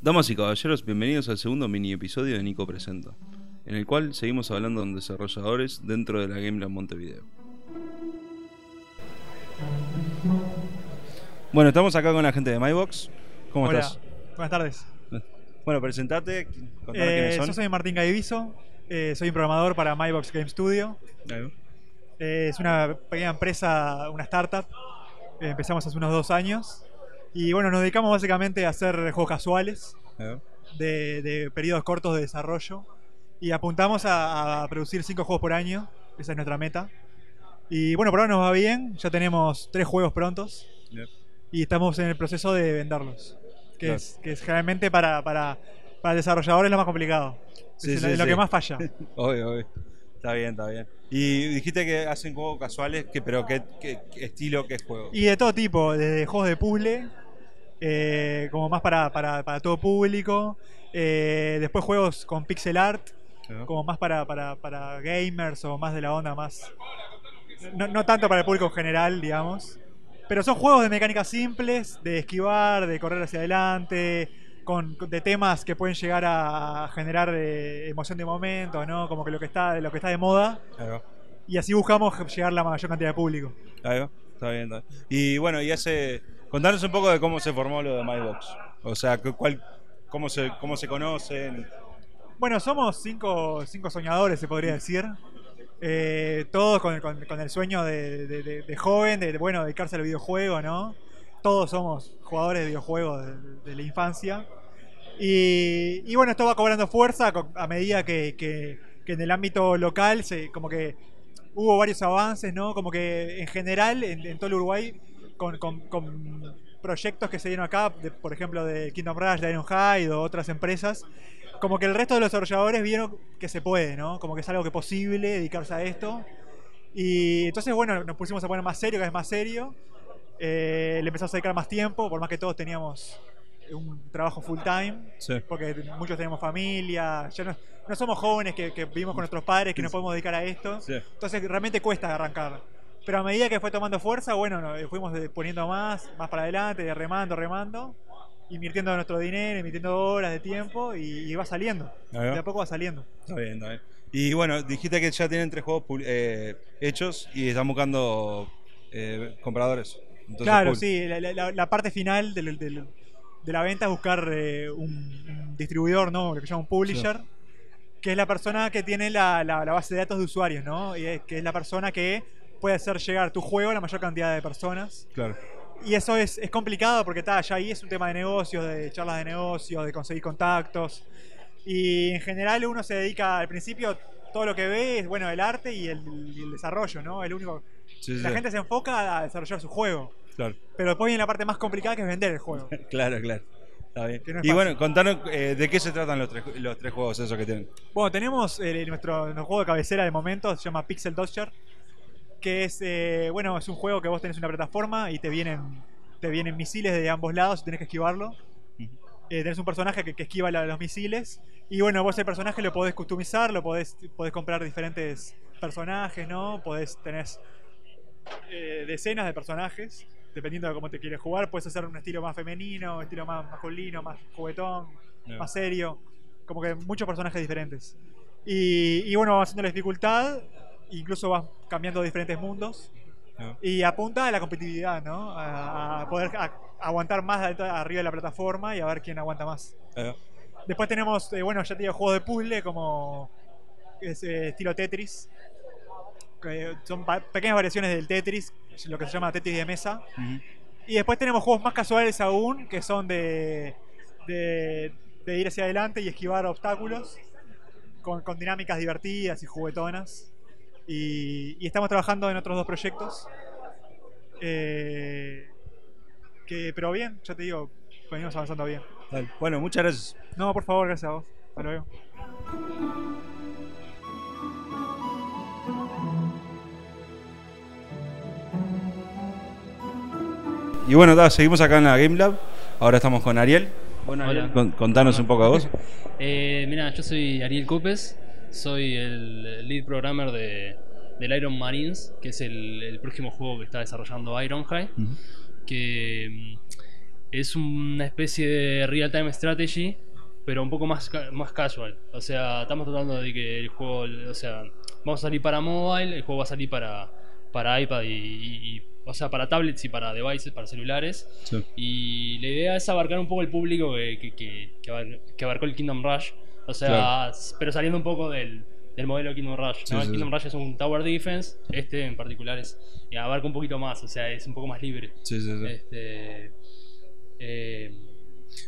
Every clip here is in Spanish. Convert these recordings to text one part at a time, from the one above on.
Damas y caballeros, bienvenidos al segundo mini episodio de Nico Presenta, en el cual seguimos hablando con desarrolladores dentro de la Gameland Montevideo. Bueno, estamos acá con la gente de MyBox. ¿Cómo Hola, estás? buenas tardes. Bueno, presentate, contame Eh, quiénes son. yo soy Martín Gaiviso, eh, soy un programador para MyBox Game Studio. Eh, es una pequeña empresa, una startup. Empezamos hace unos dos años. Y bueno, nos dedicamos básicamente a hacer juegos casuales de, de periodos cortos de desarrollo. Y apuntamos a, a producir cinco juegos por año. Esa es nuestra meta. Y bueno, por ahora nos va bien. Ya tenemos tres juegos prontos. Y estamos en el proceso de venderlos. Que, Claro. es, que es generalmente para, para, para el desarrollador es lo más complicado. Sí, es sí, lo, lo que más falla. Obvio, obvio. Está bien, está bien. Y dijiste que hacen juegos casuales, que, pero ¿qué, qué- qué estilo, qué juego? Y de todo tipo, desde juegos de puzzle, eh, como más para, para, para todo público. eh, después juegos con pixel art, como más para, para, para gamers o más de la onda más... No, no tanto para el público en general, digamos. Pero son juegos de mecánicas simples, de esquivar, de correr hacia adelante, con, de temas que pueden llegar a generar eh, emoción de momento, ¿no? Como que lo que está, lo que está de moda. Y así buscamos llegar a la mayor cantidad de público. Va. Está bien, está bien. Y bueno, y hace. Contanos un poco de cómo se formó lo de MyBox. O sea, cu- cuál, cómo, se, cómo se conocen. Bueno, somos cinco, cinco soñadores, se podría decir. Eh, todos con, con- con el sueño de, de- de- de joven, de, de, bueno, dedicarse al videojuego, ¿no? Todos somos jugadores de videojuegos de, la infancia. Y, bueno, esto va cobrando fuerza a medida que, en el ámbito local como que hubo varios avances, ¿no? Como que en general, en, todo el Uruguay, con, proyectos que se dieron acá, por ejemplo, de Kingdom Rush, de Ironhide o otras empresas, como que el resto de los desarrolladores vieron que se puede, ¿no? Como que es algo que es posible dedicarse a esto. Y entonces, bueno, nos pusimos a poner más serio, cada vez más serio. Eh, le empezamos a dedicar más tiempo, por más que todos teníamos un trabajo full time, Sí. porque muchos tenemos familia, ya no, no somos jóvenes que, que vivimos con nuestros padres, que nos podemos dedicar a esto. Sí. Entonces realmente cuesta arrancar. Pero a medida que fue tomando fuerza, bueno, nos fuimos de- poniendo más, más para adelante, de remando, remando, invirtiendo nuestro dinero, invirtiendo horas de tiempo y, y va saliendo. De a poco va saliendo. Está bien, está bien. Y bueno, dijiste que ya tienen tres juegos eh, hechos y están buscando eh, compradores. Entonces, claro, cool. sí, la, la- la parte final del- del- de la venta es buscar eh, un, un distribuidor, ¿no? Lo que se llama un publisher, que es la persona que tiene la, base de datos de usuarios, ¿no? Y es, que es la persona que puede hacer llegar tu juego a la mayor cantidad de personas. Claro. Y eso es, es complicado porque está, ya ahí es un tema de negocios, de charlas de negocios, de conseguir contactos. Y en general uno se dedica al principio, todo lo que ve es bueno el arte y el, y el desarrollo, ¿no? El único. Sí, sí, La gente se enfoca a desarrollar su juego. Claro. Pero después viene la parte más complicada que es vender el juego. claro, claro. Está bien. No y bueno, contanos eh, de qué se tratan los tres, los tres juegos esos que tienen. Bueno, tenemos eh, nuestro, nuestro juego de cabecera de momento, se llama Pixel Dodger, que es, eh, bueno, es un juego que vos tenés una plataforma y te vienen, te vienen misiles de ambos lados y tenés que esquivarlo. Eh, tenés un personaje que, que esquiva la- los misiles y bueno, vos el personaje lo podés customizar, lo podés, podés comprar diferentes personajes, ¿no? Podés, tenés eh, decenas de personajes, dependiendo de cómo te quieres jugar. Puedes hacer un estilo más femenino, un estilo más masculino, más juguetón, Ya. más serio. Como que muchos personajes diferentes. Y, y bueno, haciendo la dificultad, incluso vas cambiando diferentes mundos. Ya. Y apunta a la competitividad, ¿no? A, a poder a- aguantar más arriba de la plataforma y a ver quién aguanta más. Va. Después tenemos, eh, bueno, ya te digo, juegos de puzzle como es, eh, estilo Tetris. Que son pequeñas variaciones del Tetris, lo que se llama Tetris de mesa. Y después tenemos juegos más casuales aún, que son de, de, de ir hacia adelante y esquivar obstáculos, con, con dinámicas divertidas y juguetonas. Y, y estamos trabajando en otros dos proyectos. Eh, que, pero bien, ya te digo, venimos avanzando bien. Bueno, muchas gracias. No, por favor, gracias a vos. Hasta luego. Y bueno, ta, seguimos acá en la Game Lab. Ahora estamos con Ariel. Bueno, Hola. Ariel, con- contanos un poco a vos. Eh, mira, yo soy Ariel Cupes, soy el lead programmer de, del Iron Marines, que es el, el próximo juego que está desarrollando Ironhide. que mm, es una especie de real-time strategy, pero un poco más, más casual. O sea, estamos tratando de que el juego, o sea, vamos a salir para mobile, el juego va a salir para, para iPad y, y- y- o sea, para tablets y para devices, para celulares. Sí. Y la idea es abarcar un poco el público que, que, que- que abar- que abarcó el Kingdom Rush. O sea, Claro. pero saliendo un poco del, del modelo Kingdom Rush. Sí, ¿no? sí, el Kingdom. Rush es un Tower Defense, este en particular es eh, abarca un poquito más, o sea, es un poco más libre. Sí, sí, sí. Este, eh,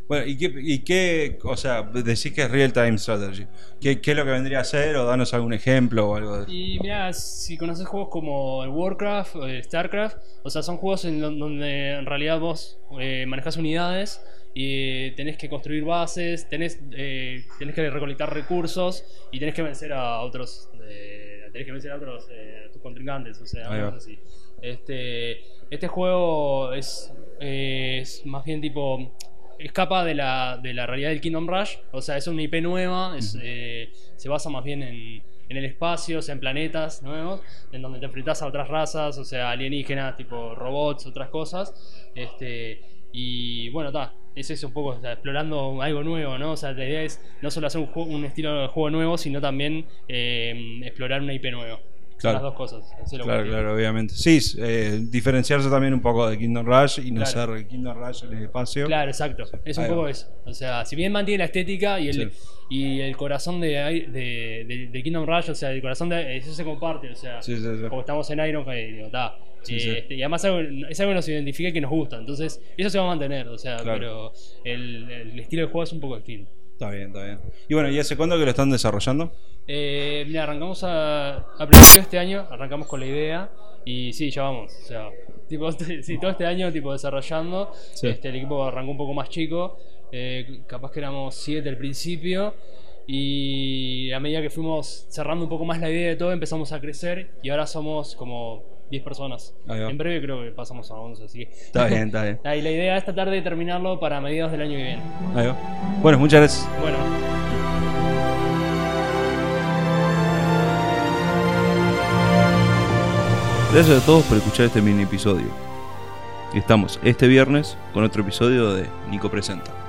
Bueno, ¿y qué, ¿y qué, o sea, decís que es real time strategy? ¿Qué, ¿Qué es lo que vendría a ser o danos algún ejemplo o algo de Y mira, si conoces juegos como el Warcraft o el Starcraft, o sea, son juegos en don- donde en realidad vos eh, manejas unidades y tenés que construir bases, tenés, eh, tenés que recolectar recursos y tenés que vencer a otros, eh, tenés que vencer a otros, eh, a tus contrincantes, o sea, cosas así. Este, este juego es, es más bien tipo escapa de la, de la realidad del Kingdom Rush, o sea, es una IP nueva, es, eh, se basa más bien en, en el espacio, o sea, en planetas nuevos, en donde te enfrentas a otras razas, o sea, alienígenas, tipo robots, otras cosas. Este, y bueno, está, es eso un poco, o sea, explorando algo nuevo, ¿no? O sea, la idea es no solo hacer un, juego- un estilo de juego nuevo, sino también eh, explorar una IP nueva. Son Claro. las dos cosas. Claro, claro, obviamente. Sí, eh, diferenciarse también un poco de Kingdom Rush y no Claro. ser Kingdom Rush en el espacio. Claro, exacto. Es un Ahí poco va. eso. O sea, si bien mantiene la estética y el, Sí. y el corazón de, de, de- de Kingdom Rush, o sea, el corazón de eso se comparte. O sea, Sí, sí, sí. como estamos en Iron digo, ta. Sí, sí. este, y además algo- es algo que nos identifica y que nos gusta. Entonces, eso se va a mantener. O sea, Claro. pero el, el estilo de juego es un poco distinto. Está bien, está bien. Y bueno, ¿y hace cuándo que lo están desarrollando? Eh, mira, arrancamos a, a principio de este año, arrancamos con la idea y sí, ya vamos. O sea, tipo, sí, todo este año tipo desarrollando. Sí. Este, el equipo arrancó un poco más chico, eh, capaz que éramos siete al principio. Y a medida que fuimos cerrando un poco más la idea de todo, empezamos a crecer y ahora somos como 10 personas. En breve creo que pasamos a 11, así que... Está bien, está bien. Y la idea es tratar de terminarlo para mediados del año que viene. Ahí va. Bueno, muchas gracias. Bueno, Gracias a todos por escuchar este mini episodio. Estamos este viernes con otro episodio de Nico Presenta.